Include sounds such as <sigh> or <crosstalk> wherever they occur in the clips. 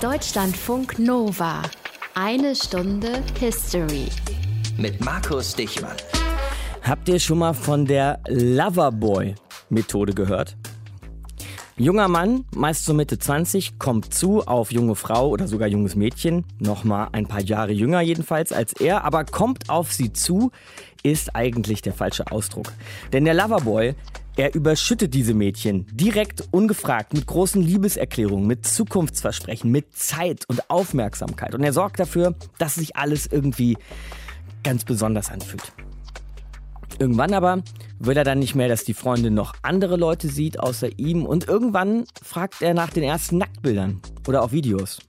Deutschlandfunk Nova. Eine Stunde History. Mit Markus Dichmann. Habt ihr schon mal von der Loverboy-Methode gehört? Junger Mann, meist so Mitte 20, kommt zu auf junge Frau oder sogar junges Mädchen, nochmal ein paar Jahre jünger jedenfalls als er, aber kommt auf sie zu, ist eigentlich der falsche Ausdruck. Denn der Loverboy, er überschüttet diese Mädchen direkt ungefragt mit großen Liebeserklärungen, mit Zukunftsversprechen, mit Zeit und Aufmerksamkeit. Und er sorgt dafür, dass sich alles irgendwie ganz besonders anfühlt. Irgendwann aber will er dann nicht mehr, dass die Freundin noch andere Leute sieht außer ihm und irgendwann fragt er nach den ersten Nacktbildern oder auch Videos.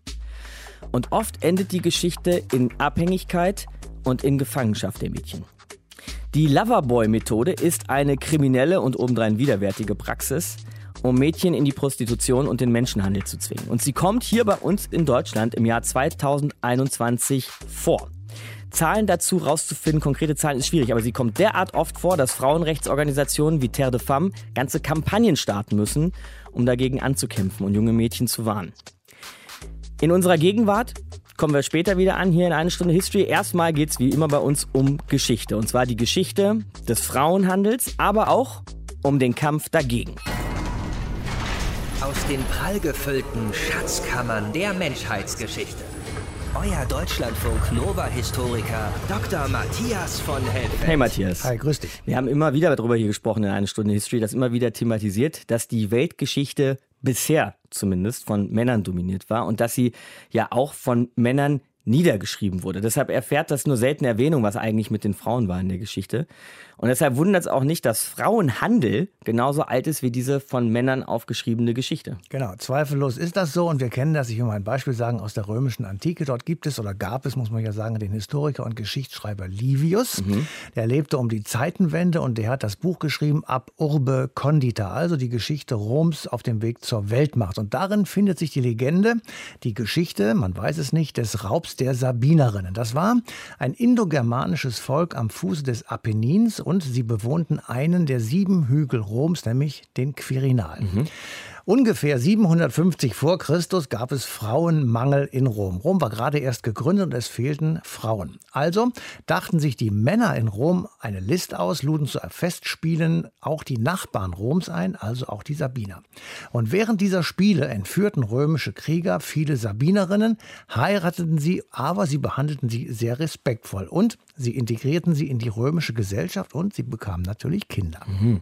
Und oft endet die Geschichte in Abhängigkeit und in Gefangenschaft der Mädchen. Die Loverboy-Methode ist eine kriminelle und obendrein widerwärtige Praxis, um Mädchen in die Prostitution und den Menschenhandel zu zwingen. Und sie kommt hier bei uns in Deutschland im Jahr 2021 vor. Zahlen dazu rauszufinden, konkrete Zahlen ist schwierig, aber sie kommt derart oft vor, dass Frauenrechtsorganisationen wie Terre de Femme ganze Kampagnen starten müssen, um dagegen anzukämpfen und junge Mädchen zu warnen. In unserer Gegenwart kommen wir später wieder an hier in eine Stunde History. Erstmal geht es wie immer bei uns um Geschichte. Und zwar die Geschichte des Frauenhandels, aber auch um den Kampf dagegen. Aus den prallgefüllten Schatzkammern der Menschheitsgeschichte. Euer Deutschlandfunk Nova-Historiker Dr. Matthias von Helfeld. Hey Matthias. Hi, grüß dich. Wir haben immer wieder darüber hier gesprochen in einer Stunde History, das immer wieder thematisiert, dass die Weltgeschichte bisher zumindest von Männern dominiert war und dass sie ja auch von Männern niedergeschrieben wurde. Deshalb erfährt das nur selten Erwähnung, was eigentlich mit den Frauen war in der Geschichte. Und deshalb wundert es auch nicht, dass Frauenhandel genauso alt ist wie diese von Männern aufgeschriebene Geschichte. Genau, zweifellos ist das so. Und wir kennen das, ich will mal ein Beispiel sagen, aus der römischen Antike. Dort gibt es oder gab es, muss man ja sagen, den Historiker und Geschichtsschreiber Livius. Mhm. Der lebte um die Zeitenwende und der hat das Buch geschrieben Ab Urbe Condita, also die Geschichte Roms auf dem Weg zur Weltmacht. Und darin findet sich die Legende, die Geschichte, man weiß es nicht, des Raubs der Sabinerinnen. Das war ein indogermanisches Volk am Fuße des Apennins und sie bewohnten einen der sieben Hügel Roms, nämlich den Quirinal. Mhm. Ungefähr 750 vor Christus gab es Frauenmangel in Rom. Rom war gerade erst gegründet und es fehlten Frauen. Also dachten sich die Männer in Rom eine List aus, luden zu Festspielen auch die Nachbarn Roms ein, also auch die Sabiner. Und während dieser Spiele entführten römische Krieger viele Sabinerinnen, heirateten sie, aber sie behandelten sie sehr respektvoll und sie integrierten sie in die römische Gesellschaft und sie bekamen natürlich Kinder. Mhm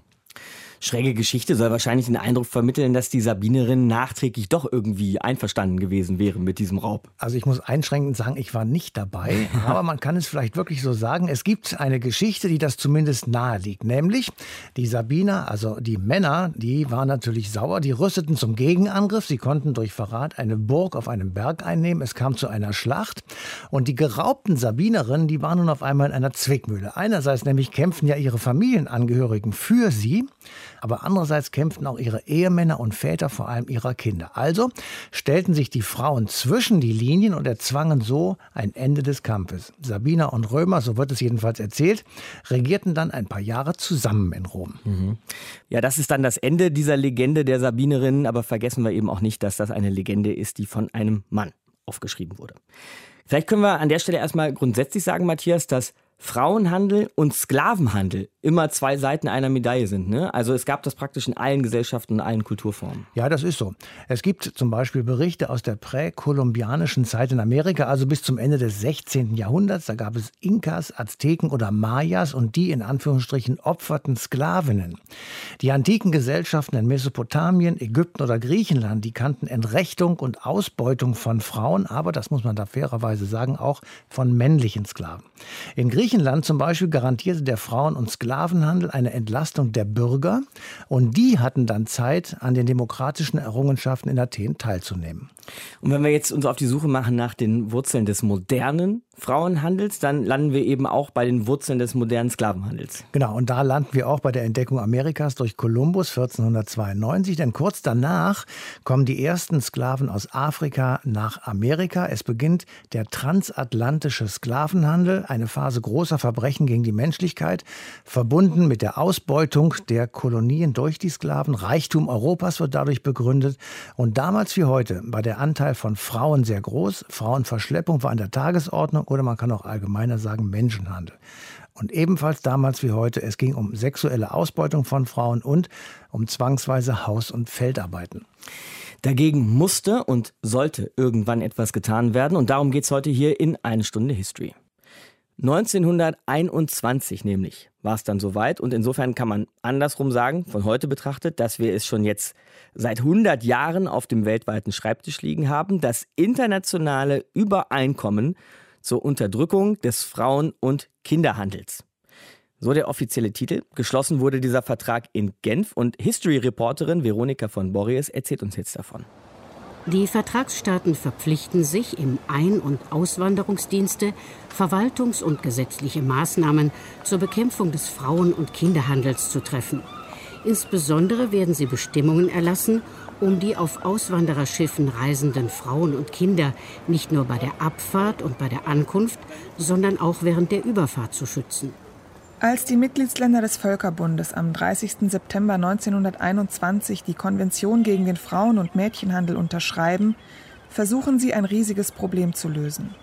schräge Geschichte soll wahrscheinlich den Eindruck vermitteln, dass die Sabinerin nachträglich doch irgendwie einverstanden gewesen wäre mit diesem Raub. Also ich muss einschränkend sagen, ich war nicht dabei, aber man kann es vielleicht wirklich so sagen. Es gibt eine Geschichte, die das zumindest nahe liegt, nämlich die Sabiner, also die Männer, die waren natürlich sauer, die rüsteten zum Gegenangriff, sie konnten durch Verrat eine Burg auf einem Berg einnehmen, es kam zu einer Schlacht und die geraubten Sabinerinnen, die waren nun auf einmal in einer Zwickmühle. Einerseits nämlich kämpften ja ihre Familienangehörigen für sie, aber andererseits kämpften auch ihre Ehemänner und Väter vor allem ihrer Kinder. Also stellten sich die Frauen zwischen die Linien und erzwangen so ein Ende des Kampfes. Sabiner und Römer, so wird es jedenfalls erzählt, regierten dann ein paar Jahre zusammen in Rom. Mhm. Ja, das ist dann das Ende dieser Legende der Sabinerinnen, aber vergessen wir eben auch nicht, dass das eine Legende ist, die von einem Mann aufgeschrieben wurde. Vielleicht können wir an der Stelle erstmal grundsätzlich sagen, Matthias, dass Frauenhandel und Sklavenhandel immer zwei Seiten einer Medaille sind. Ne? Also es gab das praktisch in allen Gesellschaften und allen Kulturformen. Ja, das ist so. Es gibt zum Beispiel Berichte aus der präkolumbianischen Zeit in Amerika, also bis zum Ende des 16. Jahrhunderts. Da gab es Inkas, Azteken oder Mayas und die in Anführungsstrichen opferten Sklavinnen. Die antiken Gesellschaften in Mesopotamien, Ägypten oder Griechenland, die kannten Entrechtung und Ausbeutung von Frauen, aber das muss man da fairerweise sagen, auch von männlichen Sklaven. In Griechenland Griechenland zum Beispiel garantierte der Frauen- und Sklavenhandel eine Entlastung der Bürger und die hatten dann Zeit, an den demokratischen Errungenschaften in Athen teilzunehmen. Und wenn wir jetzt uns auf die Suche machen nach den Wurzeln des modernen Frauenhandels, dann landen wir eben auch bei den Wurzeln des modernen Sklavenhandels. Genau, und da landen wir auch bei der Entdeckung Amerikas durch Kolumbus 1492, denn kurz danach kommen die ersten Sklaven aus Afrika nach Amerika. Es beginnt der transatlantische Sklavenhandel, eine Phase großer Verbrechen gegen die Menschlichkeit, verbunden mit der Ausbeutung der Kolonien durch die Sklaven. Reichtum Europas wird dadurch begründet und damals wie heute war der Anteil von Frauen sehr groß. Frauenverschleppung war an der Tagesordnung oder man kann auch allgemeiner sagen Menschenhandel. Und ebenfalls damals wie heute, es ging um sexuelle Ausbeutung von Frauen und um zwangsweise Haus- und Feldarbeiten. Dagegen musste und sollte irgendwann etwas getan werden und darum geht es heute hier in eine Stunde History. 1921 nämlich war es dann soweit und insofern kann man andersrum sagen, von heute betrachtet, dass wir es schon jetzt seit 100 Jahren auf dem weltweiten Schreibtisch liegen haben, das internationale Übereinkommen zur Unterdrückung des Frauen- und Kinderhandels. So der offizielle Titel. Geschlossen wurde dieser Vertrag in Genf und History-Reporterin Veronika von Borries erzählt uns jetzt davon. Die Vertragsstaaten verpflichten sich, im Ein- und Auswanderungsdienste Verwaltungs- und gesetzliche Maßnahmen zur Bekämpfung des Frauen- und Kinderhandels zu treffen. Insbesondere werden sie Bestimmungen erlassen, um die auf Auswandererschiffen reisenden Frauen und Kinder nicht nur bei der Abfahrt und bei der Ankunft, sondern auch während der Überfahrt zu schützen. Als die Mitgliedsländer des Völkerbundes am 30. September 1921 die Konvention gegen den Frauen- und Mädchenhandel unterschreiben, versuchen sie ein riesiges Problem zu lösen.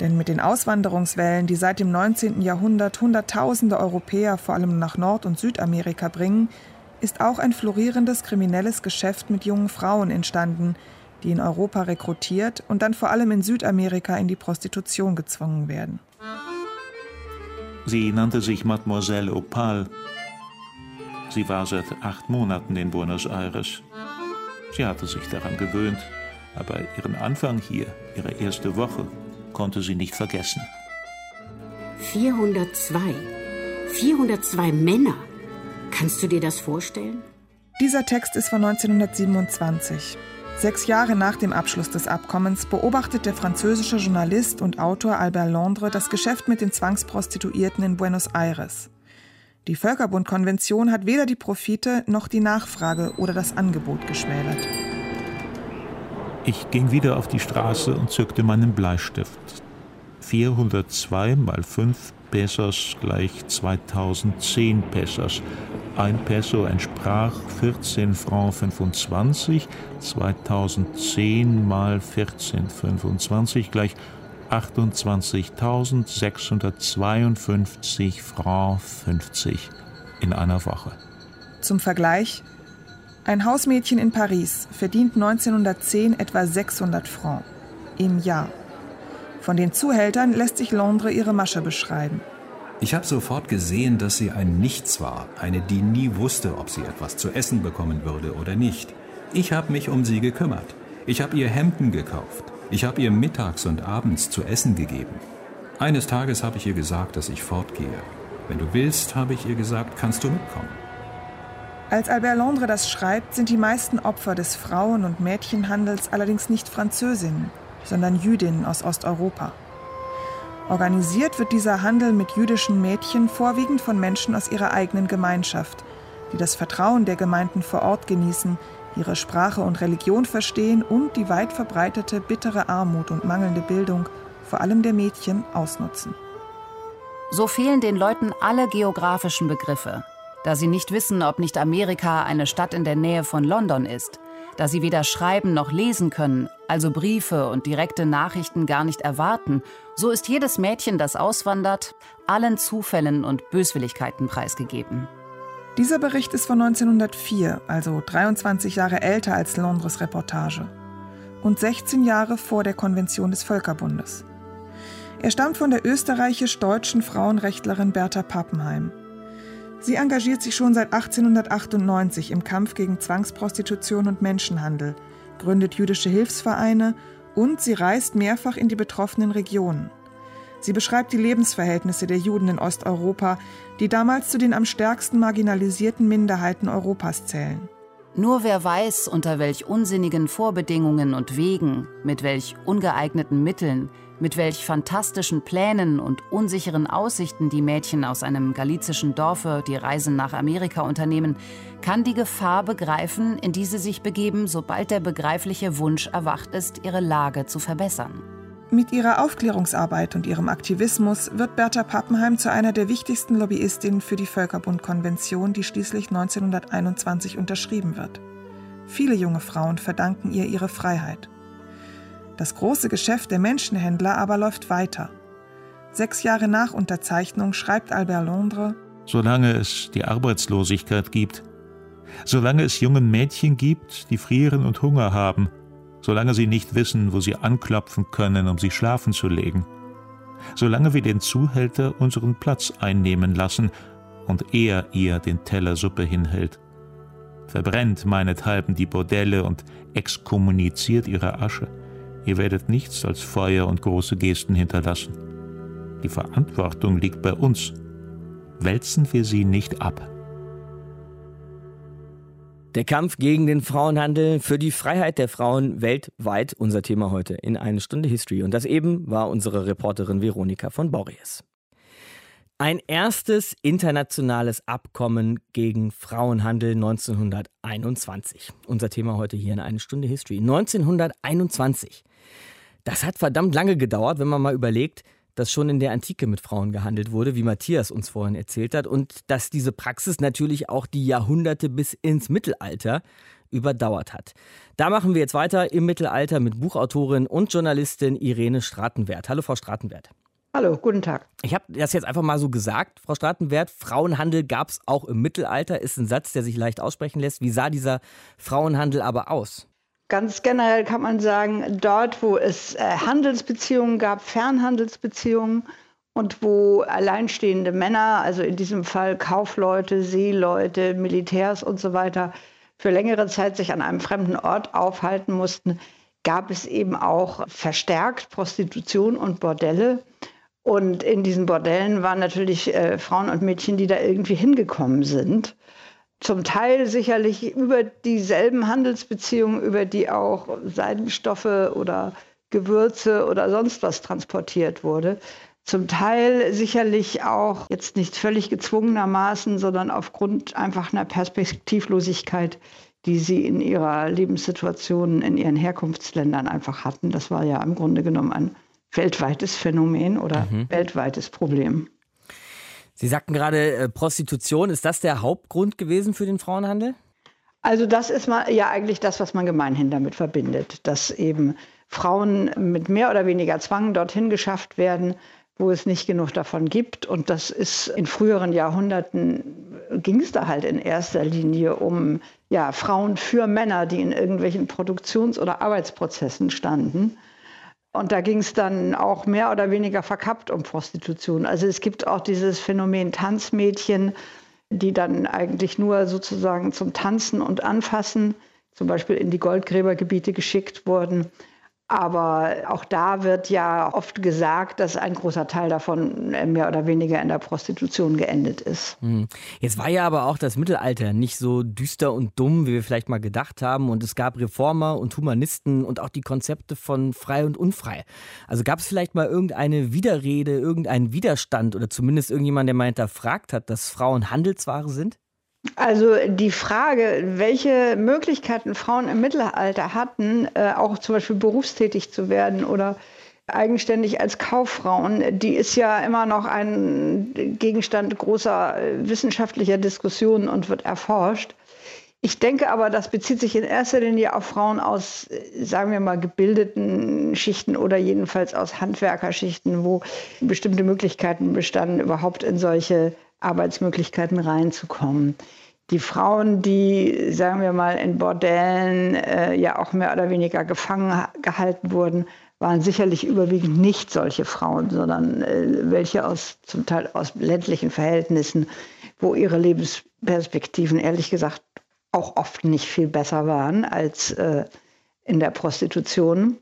Denn mit den Auswanderungswellen, die seit dem 19. Jahrhundert Hunderttausende Europäer vor allem nach Nord- und Südamerika bringen, ist auch ein florierendes kriminelles Geschäft mit jungen Frauen entstanden, die in Europa rekrutiert und dann vor allem in Südamerika in die Prostitution gezwungen werden. Sie nannte sich Mademoiselle Opal. Sie war seit acht Monaten in Buenos Aires. Sie hatte sich daran gewöhnt, aber ihren Anfang hier, ihre erste Woche, konnte sie nicht vergessen. 402. 402 Männer. Kannst du dir das vorstellen? Dieser Text ist von 1927. Sechs Jahre nach dem Abschluss des Abkommens beobachtet der französische Journalist und Autor Albert Londres das Geschäft mit den Zwangsprostituierten in Buenos Aires. Die Völkerbundkonvention hat weder die Profite noch die Nachfrage oder das Angebot geschmälert. Ich ging wieder auf die Straße und zückte meinen Bleistift. 402 mal 5 Pesos gleich 2010 Pesos. Ein Peso entsprach 14 Franc 25, 2010 mal 14,25 gleich 28.652 Franc 50 in einer Woche. Zum Vergleich, ein Hausmädchen in Paris verdient 1910 etwa 600 Franc im Jahr. Von den Zuhältern lässt sich Londres ihre Masche beschreiben. Ich habe sofort gesehen, dass sie ein Nichts war, eine, die nie wusste, ob sie etwas zu essen bekommen würde oder nicht. Ich habe mich um sie gekümmert. Ich habe ihr Hemden gekauft. Ich habe ihr mittags und abends zu essen gegeben. Eines Tages habe ich ihr gesagt, dass ich fortgehe. Wenn du willst, habe ich ihr gesagt, kannst du mitkommen. Als Albert Londres das schreibt, sind die meisten Opfer des Frauen- und Mädchenhandels allerdings nicht Französinnen, sondern Jüdinnen aus Osteuropa. Organisiert wird dieser Handel mit jüdischen Mädchen vorwiegend von Menschen aus ihrer eigenen Gemeinschaft, die das Vertrauen der Gemeinden vor Ort genießen, ihre Sprache und Religion verstehen und die weit verbreitete bittere Armut und mangelnde Bildung, vor allem der Mädchen, ausnutzen. So fehlen den Leuten alle geografischen Begriffe, da sie nicht wissen, ob nicht Amerika eine Stadt in der Nähe von London ist da sie weder schreiben noch lesen können, also Briefe und direkte Nachrichten gar nicht erwarten, so ist jedes Mädchen, das auswandert, allen Zufällen und Böswilligkeiten preisgegeben. Dieser Bericht ist von 1904, also 23 Jahre älter als Londres Reportage und 16 Jahre vor der Konvention des Völkerbundes. Er stammt von der österreichisch-deutschen Frauenrechtlerin Bertha Pappenheim. Sie engagiert sich schon seit 1898 im Kampf gegen Zwangsprostitution und Menschenhandel, gründet jüdische Hilfsvereine und sie reist mehrfach in die betroffenen Regionen. Sie beschreibt die Lebensverhältnisse der Juden in Osteuropa, die damals zu den am stärksten marginalisierten Minderheiten Europas zählen. Nur wer weiß, unter welch unsinnigen Vorbedingungen und Wegen, mit welch ungeeigneten Mitteln, mit welch fantastischen Plänen und unsicheren Aussichten die Mädchen aus einem galizischen Dorfe die Reisen nach Amerika unternehmen, kann die Gefahr begreifen, in die sie sich begeben, sobald der begreifliche Wunsch erwacht ist, ihre Lage zu verbessern. Mit ihrer Aufklärungsarbeit und ihrem Aktivismus wird Bertha Pappenheim zu einer der wichtigsten Lobbyistinnen für die Völkerbundkonvention, die schließlich 1921 unterschrieben wird. Viele junge Frauen verdanken ihr ihre Freiheit. Das große Geschäft der Menschenhändler aber läuft weiter. Sechs Jahre nach Unterzeichnung schreibt Albert Londres: Solange es die Arbeitslosigkeit gibt, solange es junge Mädchen gibt, die frieren und Hunger haben, solange sie nicht wissen, wo sie anklopfen können, um sich schlafen zu legen, solange wir den Zuhälter unseren Platz einnehmen lassen und er ihr den Teller Suppe hinhält. Verbrennt meinethalben die Bordelle und exkommuniziert ihre Asche. Ihr werdet nichts als Feuer und große Gesten hinterlassen. Die Verantwortung liegt bei uns. Wälzen wir sie nicht ab. Der Kampf gegen den Frauenhandel für die Freiheit der Frauen weltweit, unser Thema heute in eine Stunde History. Und das eben war unsere Reporterin Veronika von Borries. Ein erstes internationales Abkommen gegen Frauenhandel 1921. Unser Thema heute hier in eine Stunde History. 1921. Das hat verdammt lange gedauert, wenn man mal überlegt, dass schon in der Antike mit Frauen gehandelt wurde, wie Matthias uns vorhin erzählt hat, und dass diese Praxis natürlich auch die Jahrhunderte bis ins Mittelalter überdauert hat. Da machen wir jetzt weiter im Mittelalter mit Buchautorin und Journalistin Irene Stratenwert. Hallo, Frau Stratenwert. Hallo, guten Tag. Ich habe das jetzt einfach mal so gesagt, Frau Stratenwert. Frauenhandel gab es auch im Mittelalter, ist ein Satz, der sich leicht aussprechen lässt. Wie sah dieser Frauenhandel aber aus? Ganz generell kann man sagen, dort, wo es äh, Handelsbeziehungen gab, Fernhandelsbeziehungen und wo alleinstehende Männer, also in diesem Fall Kaufleute, Seeleute, Militärs und so weiter, für längere Zeit sich an einem fremden Ort aufhalten mussten, gab es eben auch verstärkt Prostitution und Bordelle. Und in diesen Bordellen waren natürlich äh, Frauen und Mädchen, die da irgendwie hingekommen sind zum Teil sicherlich über dieselben Handelsbeziehungen, über die auch Seidenstoffe oder Gewürze oder sonst was transportiert wurde. Zum Teil sicherlich auch jetzt nicht völlig gezwungenermaßen, sondern aufgrund einfach einer Perspektivlosigkeit, die sie in ihrer Lebenssituation in ihren Herkunftsländern einfach hatten. Das war ja im Grunde genommen ein weltweites Phänomen oder mhm. weltweites Problem. Sie sagten gerade äh, Prostitution. Ist das der Hauptgrund gewesen für den Frauenhandel? Also das ist mal ja eigentlich das, was man gemeinhin damit verbindet, dass eben Frauen mit mehr oder weniger Zwang dorthin geschafft werden, wo es nicht genug davon gibt. Und das ist in früheren Jahrhunderten ging es da halt in erster Linie um ja, Frauen für Männer, die in irgendwelchen Produktions- oder Arbeitsprozessen standen. Und da ging es dann auch mehr oder weniger verkappt um Prostitution. Also es gibt auch dieses Phänomen Tanzmädchen, die dann eigentlich nur sozusagen zum Tanzen und Anfassen, zum Beispiel in die Goldgräbergebiete geschickt wurden. Aber auch da wird ja oft gesagt, dass ein großer Teil davon mehr oder weniger in der Prostitution geendet ist. Hm. Jetzt war ja aber auch das Mittelalter nicht so düster und dumm, wie wir vielleicht mal gedacht haben. Und es gab Reformer und Humanisten und auch die Konzepte von frei und unfrei. Also gab es vielleicht mal irgendeine Widerrede, irgendeinen Widerstand oder zumindest irgendjemand, der mal hinterfragt hat, dass Frauen Handelsware sind? Also die Frage, welche Möglichkeiten Frauen im Mittelalter hatten, äh, auch zum Beispiel berufstätig zu werden oder eigenständig als Kauffrauen, die ist ja immer noch ein Gegenstand großer äh, wissenschaftlicher Diskussionen und wird erforscht. Ich denke aber, das bezieht sich in erster Linie auf Frauen aus, äh, sagen wir mal, gebildeten Schichten oder jedenfalls aus Handwerkerschichten, wo bestimmte Möglichkeiten bestanden, überhaupt in solche Arbeitsmöglichkeiten reinzukommen. Die Frauen, die, sagen wir mal, in Bordellen äh, ja auch mehr oder weniger gefangen gehalten wurden, waren sicherlich überwiegend nicht solche Frauen, sondern äh, welche aus zum Teil aus ländlichen Verhältnissen, wo ihre Lebensperspektiven ehrlich gesagt auch oft nicht viel besser waren als äh, in der Prostitution.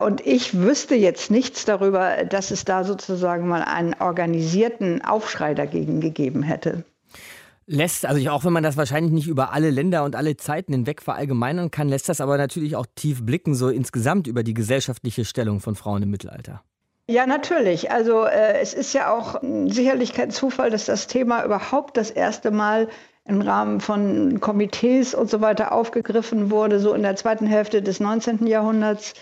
Und ich wüsste jetzt nichts darüber, dass es da sozusagen mal einen organisierten Aufschrei dagegen gegeben hätte. lässt, also auch wenn man das wahrscheinlich nicht über alle Länder und alle Zeiten hinweg verallgemeinern kann, lässt das aber natürlich auch tief blicken, so insgesamt über die gesellschaftliche Stellung von Frauen im Mittelalter. Ja, natürlich. Also äh, es ist ja auch sicherlich kein Zufall, dass das Thema überhaupt das erste Mal im Rahmen von Komitees und so weiter aufgegriffen wurde, so in der zweiten Hälfte des 19. Jahrhunderts,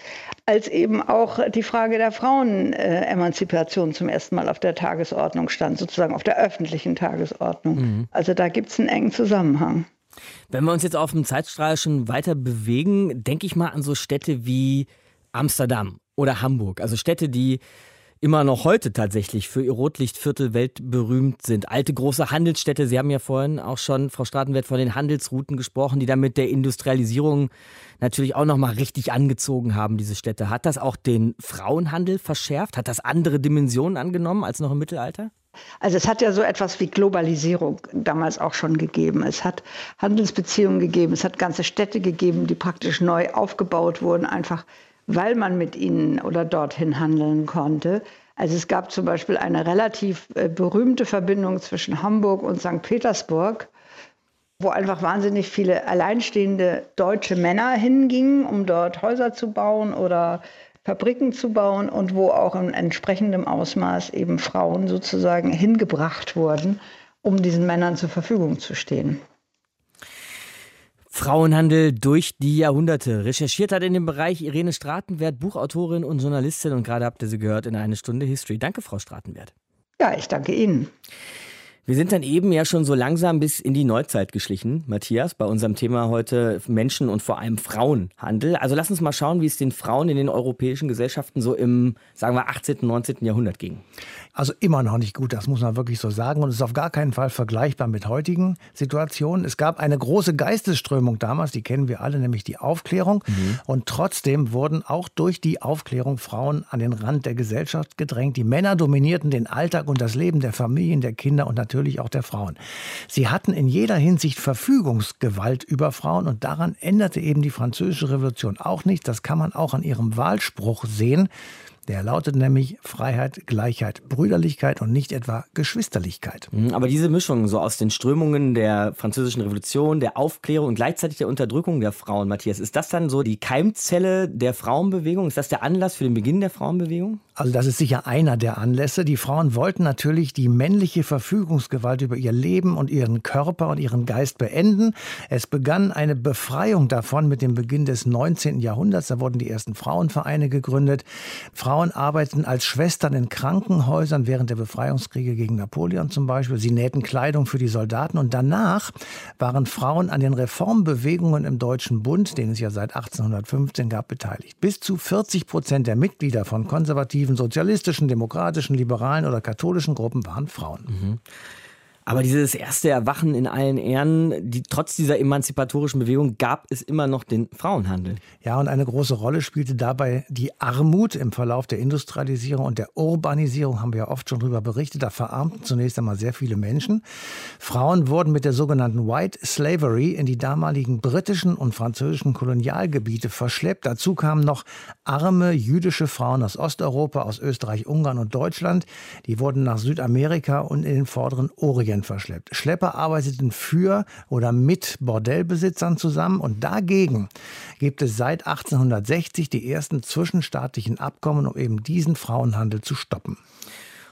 als eben auch die Frage der Frauenemanzipation zum ersten Mal auf der Tagesordnung stand, sozusagen auf der öffentlichen Tagesordnung. Mhm. Also da gibt es einen engen Zusammenhang. Wenn wir uns jetzt auf dem Zeitstrahl schon weiter bewegen, denke ich mal an so Städte wie Amsterdam oder Hamburg. Also Städte, die immer noch heute tatsächlich für ihr Rotlichtviertel weltberühmt sind. Alte große Handelsstädte. Sie haben ja vorhin auch schon, Frau Stratenwert, von den Handelsrouten gesprochen, die dann mit der Industrialisierung natürlich auch nochmal richtig angezogen haben, diese Städte. Hat das auch den Frauenhandel verschärft? Hat das andere Dimensionen angenommen als noch im Mittelalter? Also es hat ja so etwas wie Globalisierung damals auch schon gegeben. Es hat Handelsbeziehungen gegeben, es hat ganze Städte gegeben, die praktisch neu aufgebaut wurden, einfach weil man mit ihnen oder dorthin handeln konnte. Also es gab zum Beispiel eine relativ äh, berühmte Verbindung zwischen Hamburg und St. Petersburg, wo einfach wahnsinnig viele alleinstehende deutsche Männer hingingen, um dort Häuser zu bauen oder Fabriken zu bauen und wo auch in entsprechendem Ausmaß eben Frauen sozusagen hingebracht wurden, um diesen Männern zur Verfügung zu stehen. Frauenhandel durch die Jahrhunderte. Recherchiert hat in dem Bereich Irene Stratenwert, Buchautorin und Journalistin und gerade habt ihr sie gehört in eine Stunde History. Danke, Frau Stratenwert. Ja, ich danke Ihnen. Wir sind dann eben ja schon so langsam bis in die Neuzeit geschlichen, Matthias, bei unserem Thema heute Menschen und vor allem Frauenhandel. Also lass uns mal schauen, wie es den Frauen in den europäischen Gesellschaften so im, sagen wir, 18., 19. Jahrhundert ging. Also immer noch nicht gut, das muss man wirklich so sagen. Und es ist auf gar keinen Fall vergleichbar mit heutigen Situationen. Es gab eine große Geistesströmung damals, die kennen wir alle, nämlich die Aufklärung. Mhm. Und trotzdem wurden auch durch die Aufklärung Frauen an den Rand der Gesellschaft gedrängt. Die Männer dominierten den Alltag und das Leben der Familien, der Kinder und natürlich natürlich auch der Frauen. Sie hatten in jeder Hinsicht Verfügungsgewalt über Frauen und daran änderte eben die Französische Revolution auch nicht. Das kann man auch an ihrem Wahlspruch sehen. Der lautet nämlich Freiheit, Gleichheit, Brüderlichkeit und nicht etwa Geschwisterlichkeit. Mhm, aber diese Mischung so aus den Strömungen der französischen Revolution, der Aufklärung und gleichzeitig der Unterdrückung der Frauen, Matthias, ist das dann so die Keimzelle der Frauenbewegung? Ist das der Anlass für den Beginn der Frauenbewegung? Also das ist sicher einer der Anlässe. Die Frauen wollten natürlich die männliche Verfügungsgewalt über ihr Leben und ihren Körper und ihren Geist beenden. Es begann eine Befreiung davon mit dem Beginn des 19. Jahrhunderts. Da wurden die ersten Frauenvereine gegründet. Frauen Frauen arbeiteten als Schwestern in Krankenhäusern während der Befreiungskriege gegen Napoleon zum Beispiel. Sie nähten Kleidung für die Soldaten und danach waren Frauen an den Reformbewegungen im Deutschen Bund, den es ja seit 1815 gab, beteiligt. Bis zu 40 Prozent der Mitglieder von konservativen, sozialistischen, demokratischen, liberalen oder katholischen Gruppen waren Frauen. Mhm. Aber dieses erste Erwachen in allen Ehren, die, trotz dieser emanzipatorischen Bewegung gab es immer noch den Frauenhandel. Ja, und eine große Rolle spielte dabei die Armut im Verlauf der Industrialisierung und der Urbanisierung, haben wir ja oft schon darüber berichtet. Da verarmten zunächst einmal sehr viele Menschen. Frauen wurden mit der sogenannten White Slavery in die damaligen britischen und französischen Kolonialgebiete verschleppt. Dazu kamen noch arme jüdische Frauen aus Osteuropa, aus Österreich, Ungarn und Deutschland. Die wurden nach Südamerika und in den vorderen Orient Indien verschleppt. Schlepper arbeiteten für oder mit Bordellbesitzern zusammen und dagegen gibt es seit 1860 die ersten zwischenstaatlichen Abkommen, um eben diesen Frauenhandel zu stoppen.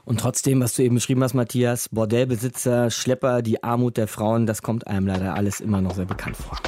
Und trotzdem, was du eben beschrieben hast, Matthias, Bordellbesitzer, Schlepper, die Armut der Frauen, das kommt einem leider alles immer noch sehr bekannt vor.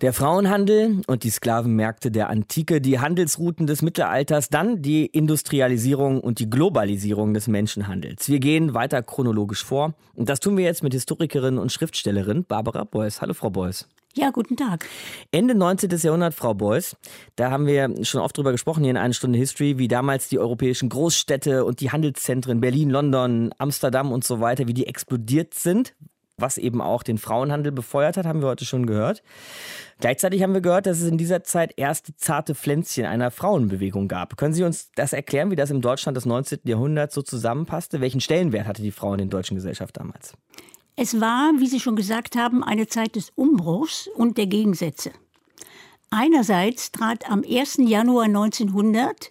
Der Frauenhandel und die Sklavenmärkte der Antike, die Handelsrouten des Mittelalters, dann die Industrialisierung und die Globalisierung des Menschenhandels. Wir gehen weiter chronologisch vor und das tun wir jetzt mit Historikerin und Schriftstellerin Barbara Beuys. Hallo Frau Beuys. Ja, guten Tag. Ende 19. Jahrhundert, Frau Beuys. Da haben wir schon oft drüber gesprochen hier in einer Stunde History, wie damals die europäischen Großstädte und die Handelszentren Berlin, London, Amsterdam und so weiter, wie die explodiert sind, was eben auch den Frauenhandel befeuert hat, haben wir heute schon gehört. Gleichzeitig haben wir gehört, dass es in dieser Zeit erste zarte Pflänzchen einer Frauenbewegung gab. Können Sie uns das erklären, wie das im Deutschland des 19. Jahrhunderts so zusammenpasste? Welchen Stellenwert hatte die Frau in der deutschen Gesellschaft damals? Es war, wie Sie schon gesagt haben, eine Zeit des Umbruchs und der Gegensätze. Einerseits trat am 1. Januar 1900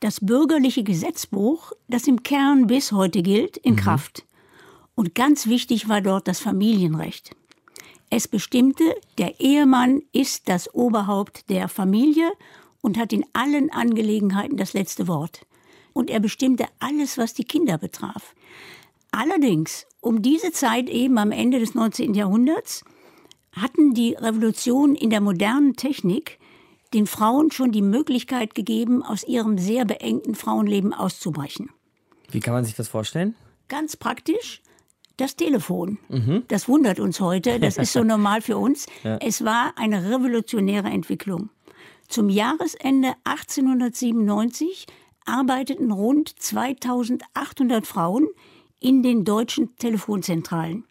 das bürgerliche Gesetzbuch, das im Kern bis heute gilt, in Kraft. Und ganz wichtig war dort das Familienrecht. Es bestimmte, der Ehemann ist das Oberhaupt der Familie und hat in allen Angelegenheiten das letzte Wort. Und er bestimmte alles, was die Kinder betraf. Allerdings, um diese Zeit eben am Ende des 19. Jahrhunderts, hatten die Revolutionen in der modernen Technik den Frauen schon die Möglichkeit gegeben, aus ihrem sehr beengten Frauenleben auszubrechen. Wie kann man sich das vorstellen? Ganz praktisch. Das Telefon. Das wundert uns heute. Das ist so <laughs> normal für uns. Ja. Es war eine revolutionäre Entwicklung. Zum Jahresende 1897 arbeiteten rund 2800 Frauen in den deutschen Telefonzentralen.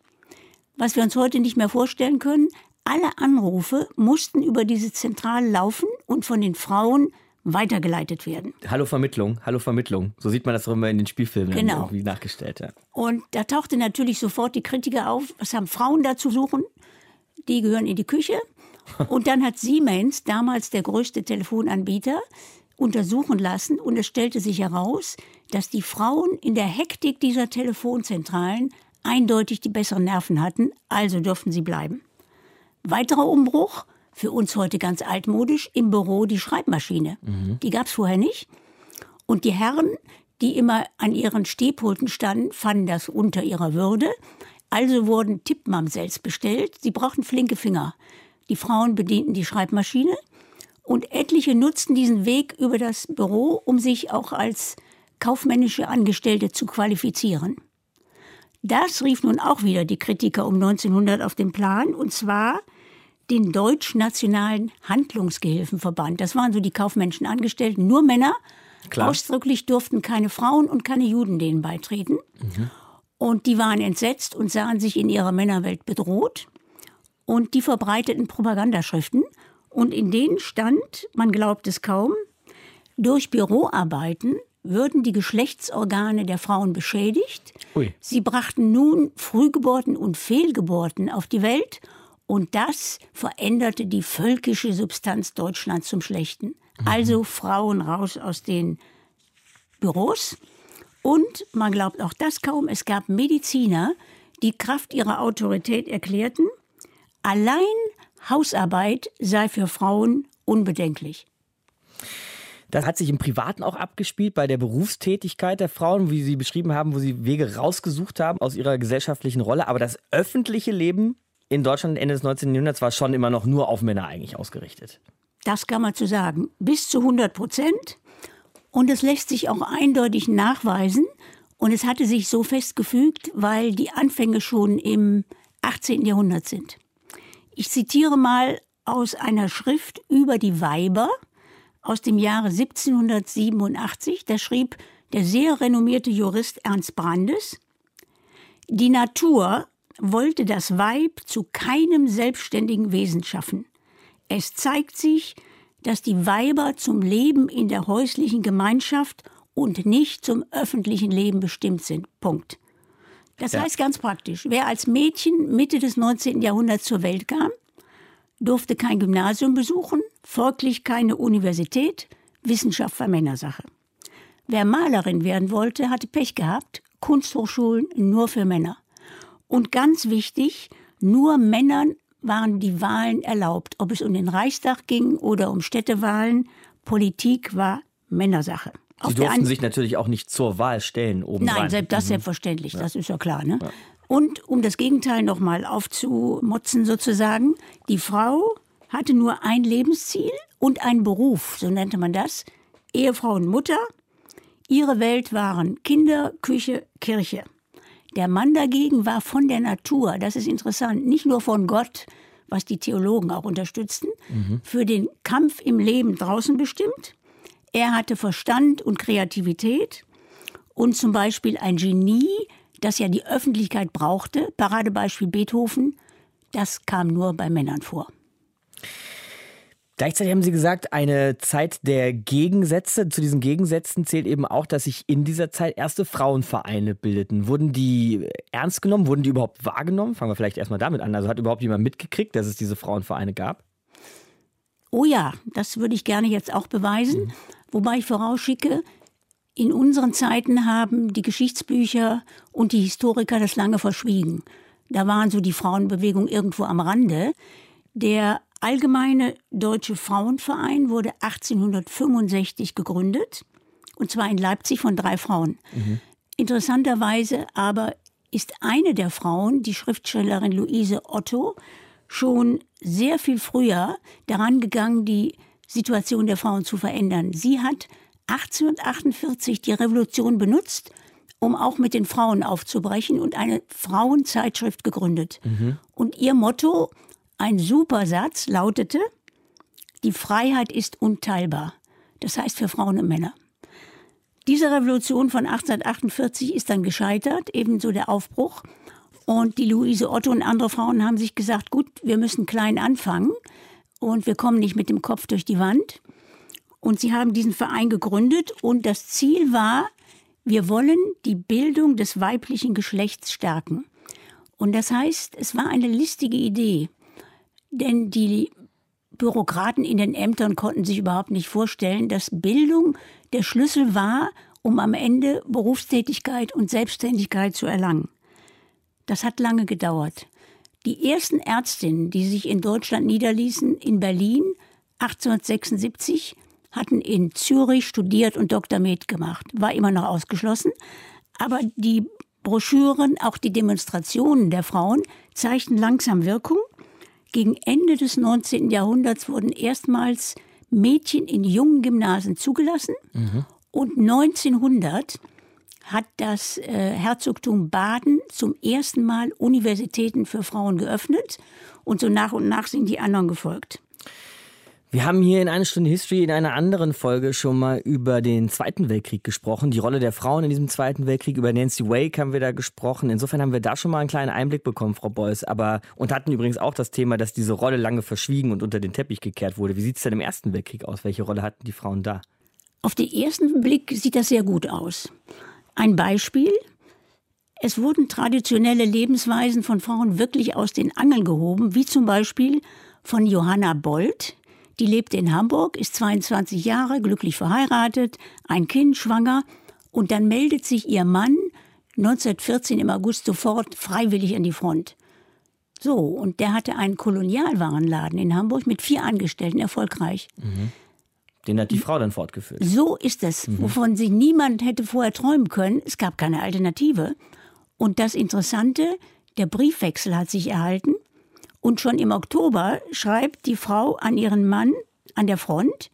Was wir uns heute nicht mehr vorstellen können, alle Anrufe mussten über diese Zentrale laufen und von den Frauen weitergeleitet werden. Hallo Vermittlung, Hallo Vermittlung. So sieht man das auch immer in den Spielfilmen Genau. irgendwie nachgestellt. Ja. Und da tauchte natürlich sofort die Kritiker auf, was haben Frauen da zu suchen? Die gehören in die Küche. <laughs> Und dann hat Siemens, damals der größte Telefonanbieter, untersuchen lassen und es stellte sich heraus, dass die Frauen in der Hektik dieser Telefonzentralen eindeutig die besseren Nerven hatten, also durften sie bleiben. Weiterer Umbruch, für uns heute ganz altmodisch, im Büro die Schreibmaschine. Die gab es vorher nicht. Und die Herren, die immer an ihren Stehpulten standen, fanden das unter ihrer Würde. Also wurden Tippmamsells bestellt. Sie brauchten flinke Finger. Die Frauen bedienten die Schreibmaschine und etliche nutzten diesen Weg über das Büro, um sich auch als kaufmännische Angestellte zu qualifizieren. Das rief nun auch wieder die Kritiker um 1900 auf den Plan, und zwar den Deutsch-Nationalen Handlungsgehilfenverband. Das waren so die kaufmännischen Angestellten, nur Männer. Klar. Ausdrücklich durften keine Frauen und keine Juden denen beitreten. Und die waren entsetzt und sahen sich in ihrer Männerwelt bedroht. Und die verbreiteten Propagandaschriften. Und in denen stand, man glaubt es kaum, durch Büroarbeiten würden die Geschlechtsorgane der Frauen beschädigt. Ui. Sie brachten nun Frühgeburten und Fehlgeburten auf die Welt und das veränderte die völkische Substanz Deutschlands zum Schlechten. Also Frauen raus aus den Büros. Und man glaubt auch das kaum, es gab Mediziner, die Kraft ihrer Autorität erklärten, allein Hausarbeit sei für Frauen unbedenklich. Das hat sich im Privaten auch abgespielt bei der Berufstätigkeit der Frauen, wie Sie beschrieben haben, wo sie Wege rausgesucht haben aus ihrer gesellschaftlichen Rolle. Aber das öffentliche Leben in Deutschland Ende des 19. Jahrhunderts war schon immer noch nur auf Männer eigentlich ausgerichtet. Das kann man zu sagen. Bis zu 100 Prozent. Und es lässt sich auch eindeutig nachweisen. Und es hatte sich so festgefügt, weil die Anfänge schon im 18. Jahrhundert sind. Ich zitiere mal aus einer Schrift über die Weiber aus dem Jahre 1787. Da schrieb der sehr renommierte Jurist Ernst Brandes, die Natur wollte das Weib zu keinem selbstständigen Wesen schaffen. Es zeigt sich, dass die Weiber zum Leben in der häuslichen Gemeinschaft und nicht zum öffentlichen Leben bestimmt sind. Punkt. Das Ja. heißt ganz praktisch, wer als Mädchen Mitte des 19. Jahrhunderts zur Welt kam, durfte kein Gymnasium besuchen, folglich keine Universität, Wissenschaft war Männersache. Wer Malerin werden wollte, hatte Pech gehabt, Kunsthochschulen nur für Männer. Und ganz wichtig, nur Männern waren die Wahlen erlaubt, ob es um den Reichstag ging oder um Städtewahlen. Politik war Männersache. Sie Auf durften sich natürlich auch nicht zur Wahl stellen oben Nein, selbst, das selbstverständlich, das ist ja klar. Ne? Und um das Gegenteil nochmal aufzumotzen sozusagen, die Frau hatte nur ein Lebensziel und einen Beruf, so nannte man das, Ehefrau und Mutter. Ihre Welt waren Kinder, Küche, Kirche. Der Mann dagegen war von der Natur, das ist interessant, nicht nur von Gott, was die Theologen auch unterstützten, für den Kampf im Leben draußen bestimmt. Er hatte Verstand und Kreativität und zum Beispiel ein Genie, das ja die Öffentlichkeit brauchte, Paradebeispiel Beethoven, das kam nur bei Männern vor. Gleichzeitig haben Sie gesagt, eine Zeit der Gegensätze. Zu diesen Gegensätzen zählt eben auch, dass sich in dieser Zeit erste Frauenvereine bildeten. Wurden die ernst genommen? Wurden die überhaupt wahrgenommen? Fangen wir vielleicht erstmal damit an. Also hat überhaupt jemand mitgekriegt, dass es diese Frauenvereine gab? Oh ja, das würde ich gerne jetzt auch beweisen. Wobei ich vorausschicke, In unseren Zeiten haben die Geschichtsbücher und die Historiker das lange verschwiegen. Da waren so die Frauenbewegung irgendwo am Rande. Der Allgemeine Deutsche Frauenverein wurde 1865 gegründet, und zwar in Leipzig von drei Frauen. Mhm. Interessanterweise aber ist eine der Frauen, die Schriftstellerin Luise Otto, schon sehr viel früher daran gegangen, die Situation der Frauen zu verändern. Sie hat 1848 die Revolution benutzt, um auch mit den Frauen aufzubrechen und eine Frauenzeitschrift gegründet. Mhm. Und ihr Motto, ein super Satz, lautete, die Freiheit ist unteilbar. Das heißt für Frauen und Männer. Diese Revolution von 1848 ist dann gescheitert, ebenso der Aufbruch. Und die Luise Otto und andere Frauen haben sich gesagt, gut, wir müssen klein anfangen und wir kommen nicht mit dem Kopf durch die Wand. Und sie haben diesen Verein gegründet und das Ziel war, wir wollen die Bildung des weiblichen Geschlechts stärken. Und das heißt, es war eine listige Idee, denn die Bürokraten in den Ämtern konnten sich überhaupt nicht vorstellen, dass Bildung der Schlüssel war, um am Ende Berufstätigkeit und Selbstständigkeit zu erlangen. Das hat lange gedauert. Die ersten Ärztinnen, die sich in Deutschland niederließen, in Berlin 1876, hatten in Zürich studiert und Dr. Med gemacht. War immer noch ausgeschlossen. Aber die Broschüren, auch die Demonstrationen der Frauen zeigten langsam Wirkung. Gegen Ende des 19. Jahrhunderts wurden erstmals Mädchen in jungen Gymnasien zugelassen. Mhm. Und 1900 hat das äh, Herzogtum Baden zum ersten Mal Universitäten für Frauen geöffnet. Und so nach und nach sind die anderen gefolgt. Wir haben hier in einer Stunde History in einer anderen Folge schon mal über den Zweiten Weltkrieg gesprochen, die Rolle der Frauen in diesem Zweiten Weltkrieg. Über Nancy Wake haben wir da gesprochen. Insofern haben wir da schon mal einen kleinen Einblick bekommen, Frau Beuys. Aber und hatten übrigens auch das Thema, dass diese Rolle lange verschwiegen und unter den Teppich gekehrt wurde. Wie sieht es denn im Ersten Weltkrieg aus? Welche Rolle hatten die Frauen da? Auf den ersten Blick sieht das sehr gut aus. Ein Beispiel. Es wurden traditionelle Lebensweisen von Frauen wirklich aus den Angeln gehoben, wie zum Beispiel von Johanna Bold, die lebt in Hamburg, ist 22 Jahre, glücklich verheiratet, ein Kind, schwanger. Und dann meldet sich ihr Mann 1914 im August sofort freiwillig an die Front. So, und der hatte einen Kolonialwarenladen in Hamburg mit vier Angestellten, erfolgreich. Mhm. Den hat die Frau dann fortgeführt. So ist es, mhm. wovon sich niemand hätte vorher träumen können. Es gab keine Alternative. Und das Interessante, der Briefwechsel hat sich erhalten. Und schon im Oktober schreibt die Frau an ihren Mann an der Front,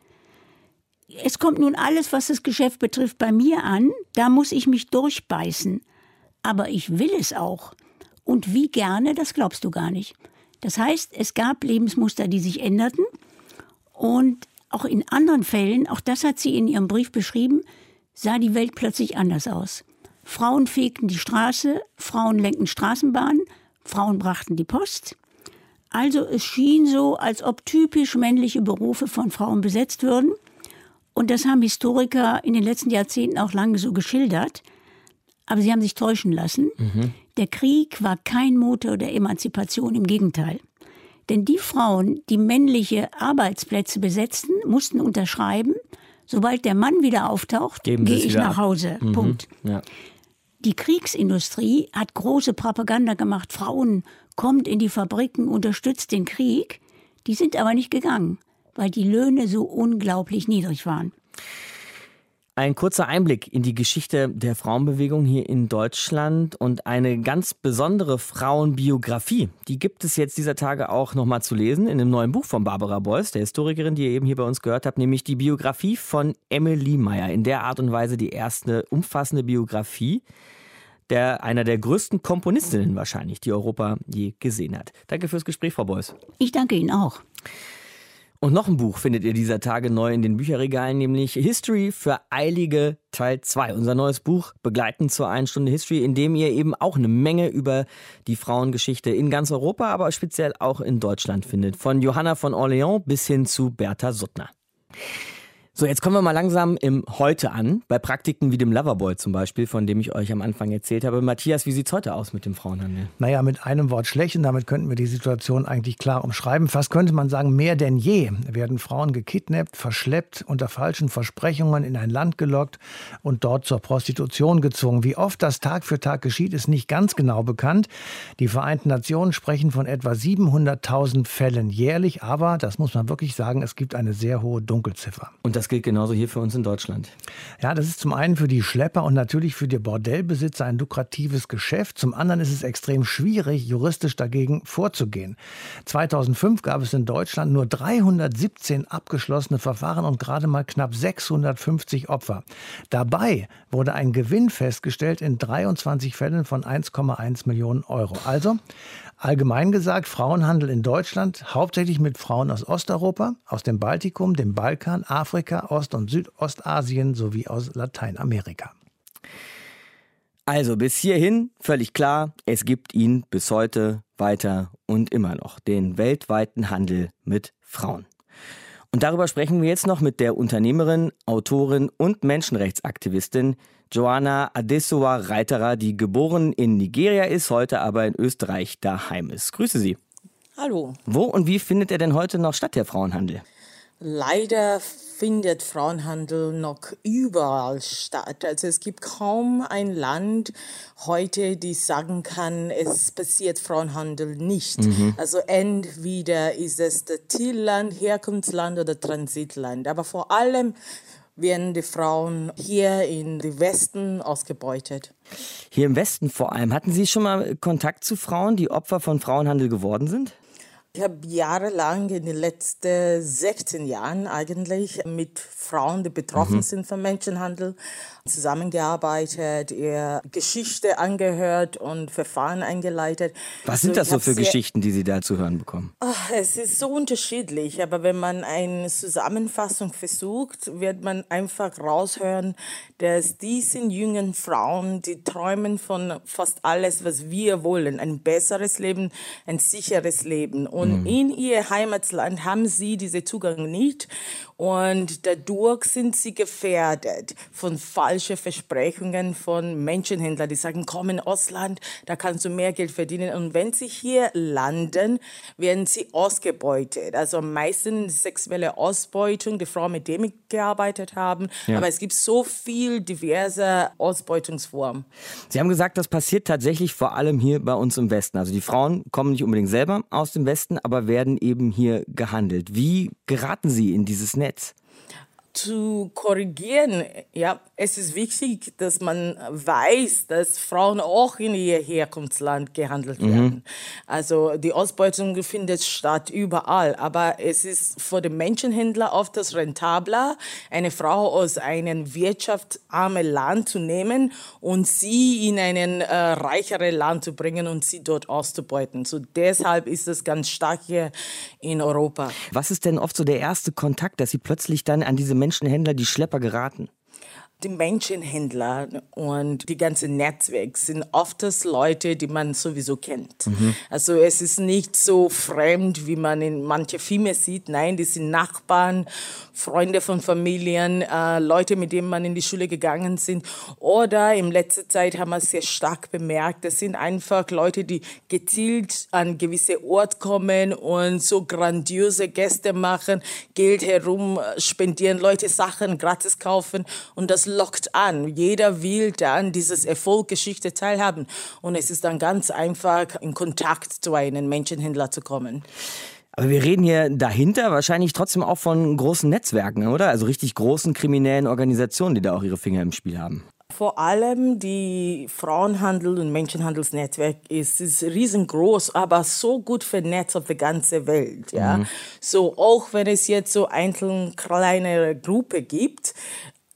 es kommt nun alles, was das Geschäft betrifft, bei mir an, da muss ich mich durchbeißen. Aber ich will es auch. Und wie gerne, das glaubst du gar nicht. Das heißt, es gab Lebensmuster, die sich änderten. Und auch in anderen Fällen, auch das hat sie in ihrem Brief beschrieben, sah die Welt plötzlich anders aus. Frauen fegten die Straße, Frauen lenkten Straßenbahnen, Frauen brachten die Post. Also es schien so, als ob typisch männliche Berufe von Frauen besetzt würden. Und das haben Historiker in den letzten Jahrzehnten auch lange so geschildert. Aber sie haben sich täuschen lassen. Mhm. Der Krieg war kein Motor der Emanzipation, im Gegenteil. Denn die Frauen, die männliche Arbeitsplätze besetzten, mussten unterschreiben, sobald der Mann wieder auftaucht, gehe ich nach Hause. Mhm. Punkt. Ja. Die Kriegsindustrie hat große Propaganda gemacht. Frauen kommt in die Fabriken, unterstützt den Krieg. Die sind aber nicht gegangen, weil die Löhne so unglaublich niedrig waren. Ein kurzer Einblick in die Geschichte der Frauenbewegung hier in Deutschland und eine ganz besondere Frauenbiografie. Die gibt es jetzt dieser Tage auch nochmal zu lesen in einem neuen Buch von Barbara Beuys, der Historikerin, die ihr eben hier bei uns gehört habt, nämlich die Biografie von Emily Meyer. In der Art und Weise die erste umfassende Biografie der einer der größten Komponistinnen wahrscheinlich, die Europa je gesehen hat. Danke fürs Gespräch, Frau Beuys. Ich danke Ihnen auch. Und noch ein Buch findet ihr dieser Tage neu in den Bücherregalen, nämlich History für Eilige Teil 2. Unser neues Buch begleitend zur 1 Stunde History, in dem ihr eben auch eine Menge über die Frauengeschichte in ganz Europa, aber speziell auch in Deutschland findet. Von Johanna von Orléans bis hin zu Bertha Suttner. So, jetzt kommen wir mal langsam im Heute an, bei Praktiken wie dem Loverboy zum Beispiel, von dem ich euch am Anfang erzählt habe. Matthias, wie sieht es heute aus mit dem Frauenhandel? Naja, mit einem Wort schlecht und damit könnten wir die Situation eigentlich klar umschreiben. Fast könnte man sagen, mehr denn je werden Frauen gekidnappt, verschleppt, unter falschen Versprechungen in ein Land gelockt und dort zur Prostitution gezwungen. Wie oft das Tag für Tag geschieht, ist nicht ganz genau bekannt. Die Vereinten Nationen sprechen von etwa 700.000 Fällen jährlich, aber, das muss man wirklich sagen, es gibt eine sehr hohe Dunkelziffer. Und das das gilt genauso hier für uns in Deutschland. Ja, das ist zum einen für die Schlepper und natürlich für die Bordellbesitzer ein lukratives Geschäft. Zum anderen ist es extrem schwierig, juristisch dagegen vorzugehen. 2005 gab es in Deutschland nur 317 abgeschlossene Verfahren und gerade mal knapp 650 Opfer. Dabei wurde ein Gewinn festgestellt in 23 Fällen von 1,1 Millionen Euro. Also Allgemein gesagt, Frauenhandel in Deutschland hauptsächlich mit Frauen aus Osteuropa, aus dem Baltikum, dem Balkan, Afrika, Ost- und Südostasien sowie aus Lateinamerika. Also bis hierhin völlig klar, es gibt ihn bis heute weiter und immer noch, den weltweiten Handel mit Frauen. Und darüber sprechen wir jetzt noch mit der Unternehmerin, Autorin und Menschenrechtsaktivistin Joanna Adesowa Reiterer, die geboren in Nigeria ist, heute aber in Österreich daheim ist. Grüße Sie. Hallo. Wo und wie findet er denn heute noch statt, der Frauenhandel? Leider findet Frauenhandel noch überall statt. Also es gibt kaum ein Land heute, die sagen kann, es passiert Frauenhandel nicht. Mhm. Also entweder ist es das Zielland, Herkunftsland oder Transitland. Aber vor allem werden die Frauen hier in den Westen ausgebeutet. Hier im Westen vor allem. Hatten Sie schon mal Kontakt zu Frauen, die Opfer von Frauenhandel geworden sind? Ich habe jahrelang in den letzten 16 Jahren eigentlich mit Frauen, die betroffen mhm. sind vom Menschenhandel, zusammengearbeitet, ihr Geschichte angehört und Verfahren eingeleitet. Was sind also das so für Geschichten, die Sie da zu hören bekommen? Ach, es ist so unterschiedlich, aber wenn man eine Zusammenfassung versucht, wird man einfach raushören, dass diese jungen Frauen, die träumen von fast alles, was wir wollen, ein besseres Leben, ein sicheres Leben. Und mhm. in ihr Heimatland haben sie diesen Zugang nicht und dadurch sind sie gefährdet von falschen Versprechungen von Menschenhändlern, die sagen, komm in Ausland, da kannst du mehr Geld verdienen. Und wenn sie hier landen, werden sie ausgebeutet. Also meistens sexuelle Ausbeutung, die Frauen, mit denen wir gearbeitet haben. Ja. Aber es gibt so viel diverse Ausbeutungsformen. Sie haben gesagt, das passiert tatsächlich vor allem hier bei uns im Westen. Also die Frauen kommen nicht unbedingt selber aus dem Westen, aber werden eben hier gehandelt. Wie geraten Sie in dieses Netz? Netz? Zu korrigieren, ja, es ist wichtig, dass man weiß, dass Frauen auch in ihr Herkunftsland gehandelt mhm. werden. Also die Ausbeutung findet statt überall, aber es ist für den Menschenhändler oft das rentabler, eine Frau aus einem wirtschaftsarmen Land zu nehmen und sie in ein äh, reicheres Land zu bringen und sie dort auszubeuten. So deshalb ist es ganz stark hier in Europa. Was ist denn oft so der erste Kontakt, dass sie plötzlich dann an diese Menschenhändler, die Schlepper geraten? Die Menschenhändler und die ganzen Netzwerke sind oft das Leute, die man sowieso kennt. Mhm. Also es ist nicht so fremd, wie man in manche Filme sieht. Nein, die sind Nachbarn, Freunde von Familien, äh, Leute, mit denen man in die Schule gegangen sind. Oder in letzter Zeit haben wir sehr stark bemerkt, das sind einfach Leute, die gezielt an gewisse Ort kommen und so grandiose Gäste machen, Geld herum spendieren, Leute Sachen gratis kaufen und das lockt an. Jeder will dann dieses Erfolgsgeschichte teilhaben. Und es ist dann ganz einfach, in Kontakt zu einem Menschenhändler zu kommen. Aber wir reden hier dahinter wahrscheinlich trotzdem auch von großen Netzwerken, oder? Also richtig großen kriminellen Organisationen, die da auch ihre Finger im Spiel haben. Vor allem die Frauenhandel- und Menschenhandelsnetzwerk ist, ist riesengroß, aber so gut vernetzt auf der ganzen Welt. Ja? Mhm. So, auch wenn es jetzt so einzelne kleine Gruppen gibt,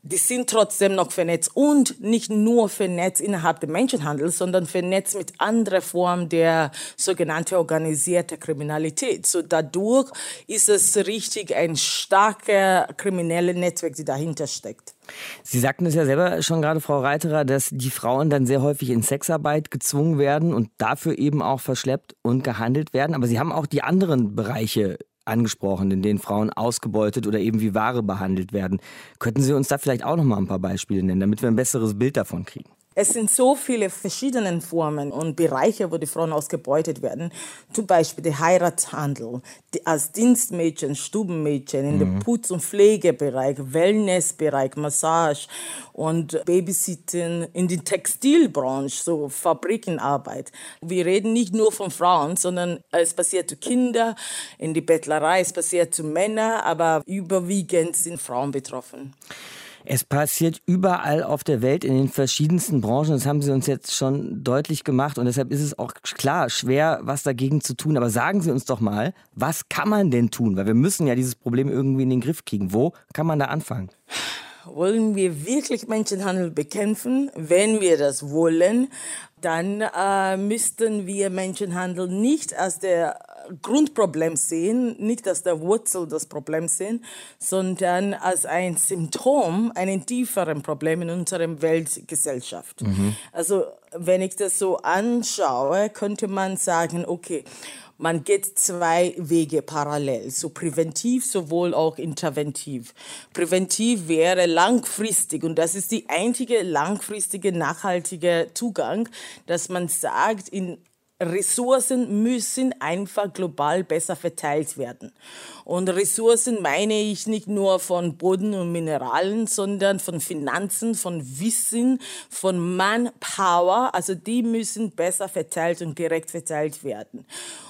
die sind trotzdem noch vernetzt und nicht nur vernetzt innerhalb des Menschenhandels, sondern vernetzt mit anderen Formen der sogenannten organisierten Kriminalität. So dadurch ist es richtig ein starker kriminelles Netzwerk, die dahinter steckt. Sie sagten es ja selber schon gerade, Frau Reiterer, dass die Frauen dann sehr häufig in Sexarbeit gezwungen werden und dafür eben auch verschleppt und gehandelt werden. Aber Sie haben auch die anderen Bereiche angesprochen, in denen Frauen ausgebeutet oder eben wie Ware behandelt werden. Könnten Sie uns da vielleicht auch noch mal ein paar Beispiele nennen, damit wir ein besseres Bild davon kriegen? Es sind so viele verschiedene Formen und Bereiche, wo die Frauen ausgebeutet werden. Zum Beispiel der Heiratshandel, die, als Dienstmädchen, Stubenmädchen, in mhm. dem Putz- und Pflegebereich, Wellnessbereich, Massage und Babysitten, in der Textilbranche, so Fabrikenarbeit. Wir reden nicht nur von Frauen, sondern es passiert zu Kindern, in die Bettlerei, es passiert zu Männern, aber überwiegend sind Frauen betroffen. Es passiert überall auf der Welt in den verschiedensten Branchen. Das haben Sie uns jetzt schon deutlich gemacht. Und deshalb ist es auch klar schwer, was dagegen zu tun. Aber sagen Sie uns doch mal, was kann man denn tun? Weil wir müssen ja dieses Problem irgendwie in den Griff kriegen. Wo kann man da anfangen? Wollen wir wirklich Menschenhandel bekämpfen? Wenn wir das wollen, dann äh, müssten wir Menschenhandel nicht als der Grundproblem sehen, nicht als der Wurzel des Problems sehen, sondern als ein Symptom, einen tieferen Problem in unserer Weltgesellschaft. Mhm. Also wenn ich das so anschaue, könnte man sagen, okay, man geht zwei Wege parallel, so präventiv, sowohl auch interventiv. Präventiv wäre langfristig und das ist die einzige langfristige, nachhaltige Zugang, dass man sagt, in Ressourcen müssen einfach global besser verteilt werden. Und Ressourcen meine ich nicht nur von Boden und Mineralen, sondern von Finanzen, von Wissen, von Manpower. Also die müssen besser verteilt und gerecht verteilt werden.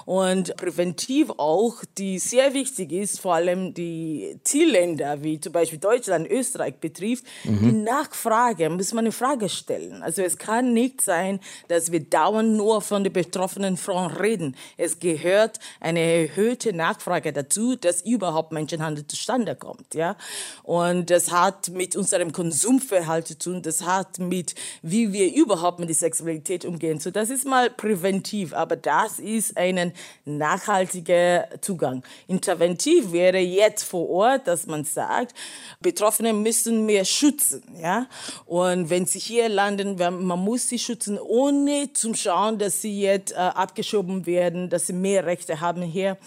Und präventiv auch, die sehr wichtig ist, vor allem die Zielländer wie zum Beispiel Deutschland, Österreich betrifft, mhm. die Nachfrage, muss man eine Frage stellen. Also es kann nicht sein, dass wir dauernd nur von den betroffenen Frauen reden. Es gehört eine erhöhte Nachfrage dazu, dass überhaupt Menschenhandel zustande kommt. Ja? Und das hat mit unserem Konsumverhalten zu tun, das hat mit, wie wir überhaupt mit der Sexualität umgehen. So, das ist mal präventiv, aber das ist ein nachhaltiger Zugang. Interventiv wäre jetzt vor Ort, dass man sagt, Betroffene müssen mehr schützen. Ja? Und wenn sie hier landen, man muss sie schützen, ohne zu schauen, dass sie jetzt äh, abgeschoben werden, dass sie mehr Rechte haben hier.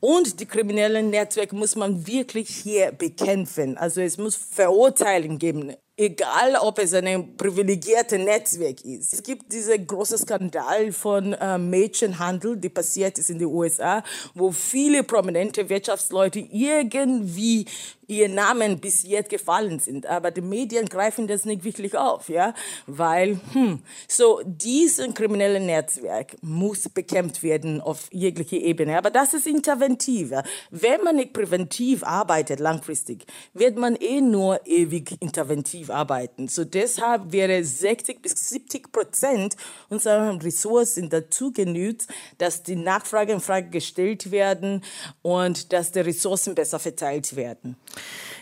Und die kriminellen Netzwerk muss man wirklich hier bekämpfen. Also es muss Verurteilung geben egal ob es ein privilegiertes Netzwerk ist. Es gibt diesen großen Skandal von äh, Mädchenhandel, die passiert ist in den USA, wo viele prominente Wirtschaftsleute irgendwie ihr Namen bis jetzt gefallen sind. Aber die Medien greifen das nicht wirklich auf, ja, weil, hm, so, dieses kriminelle Netzwerk muss bekämpft werden auf jeglicher Ebene. Aber das ist interventiver. Wenn man nicht präventiv arbeitet, langfristig, wird man eh nur ewig interventiv arbeiten. So, deshalb wäre 60 bis 70 Prozent unserer Ressourcen dazu genügt, dass die Nachfrage in Frage gestellt werden und dass die Ressourcen besser verteilt werden.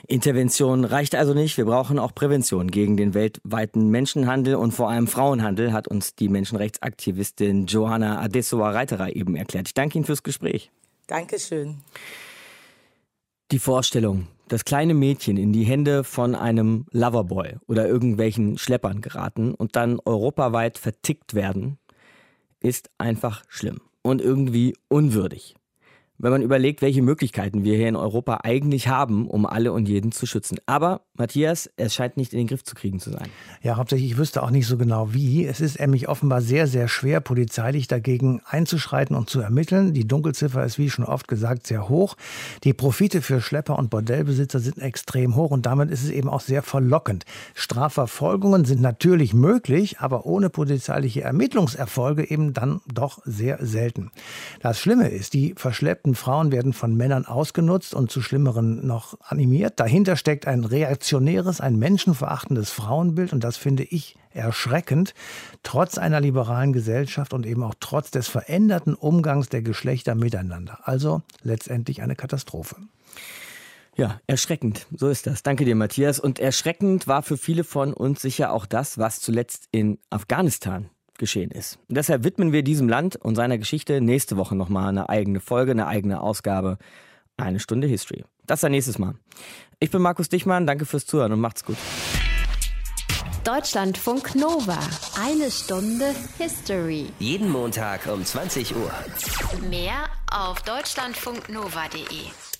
Intervention reicht also nicht. Wir brauchen auch Prävention gegen den weltweiten Menschenhandel und vor allem Frauenhandel, hat uns die Menschenrechtsaktivistin Johanna Adesoa-Reiterer eben erklärt. Ich danke Ihnen fürs Gespräch. Dankeschön. Die Vorstellung, das kleine Mädchen in die Hände von einem Loverboy oder irgendwelchen Schleppern geraten und dann europaweit vertickt werden, ist einfach schlimm und irgendwie unwürdig wenn man überlegt, welche Möglichkeiten wir hier in Europa eigentlich haben, um alle und jeden zu schützen. Aber Matthias, es scheint nicht in den Griff zu kriegen zu sein. Ja, hauptsächlich, ich wüsste auch nicht so genau wie. Es ist nämlich offenbar sehr, sehr schwer, polizeilich dagegen einzuschreiten und zu ermitteln. Die Dunkelziffer ist, wie schon oft gesagt, sehr hoch. Die Profite für Schlepper und Bordellbesitzer sind extrem hoch und damit ist es eben auch sehr verlockend. Strafverfolgungen sind natürlich möglich, aber ohne polizeiliche Ermittlungserfolge eben dann doch sehr selten. Das Schlimme ist, die verschleppten verschleppten Frauen werden von Männern ausgenutzt und zu Schlimmeren noch animiert. Dahinter steckt ein reaktionäres, ein menschenverachtendes Frauenbild und das finde ich erschreckend, trotz einer liberalen Gesellschaft und eben auch trotz des veränderten Umgangs der Geschlechter miteinander. Also letztendlich eine Katastrophe. Ja, erschreckend. So ist das. Danke dir, Matthias. Und erschreckend war für viele von uns sicher auch das, was zuletzt in Afghanistan geschehen ist. Und deshalb widmen wir diesem Land und seiner Geschichte nächste Woche nochmal eine eigene Folge, eine eigene Ausgabe. Eine Stunde History. Das dann nächstes Mal. Ich bin Markus Dichmann, danke fürs Zuhören und macht's gut. Deutschlandfunk Nova. Eine Stunde History. Jeden Montag um 20 Uhr. Mehr auf deutschlandfunknova.de.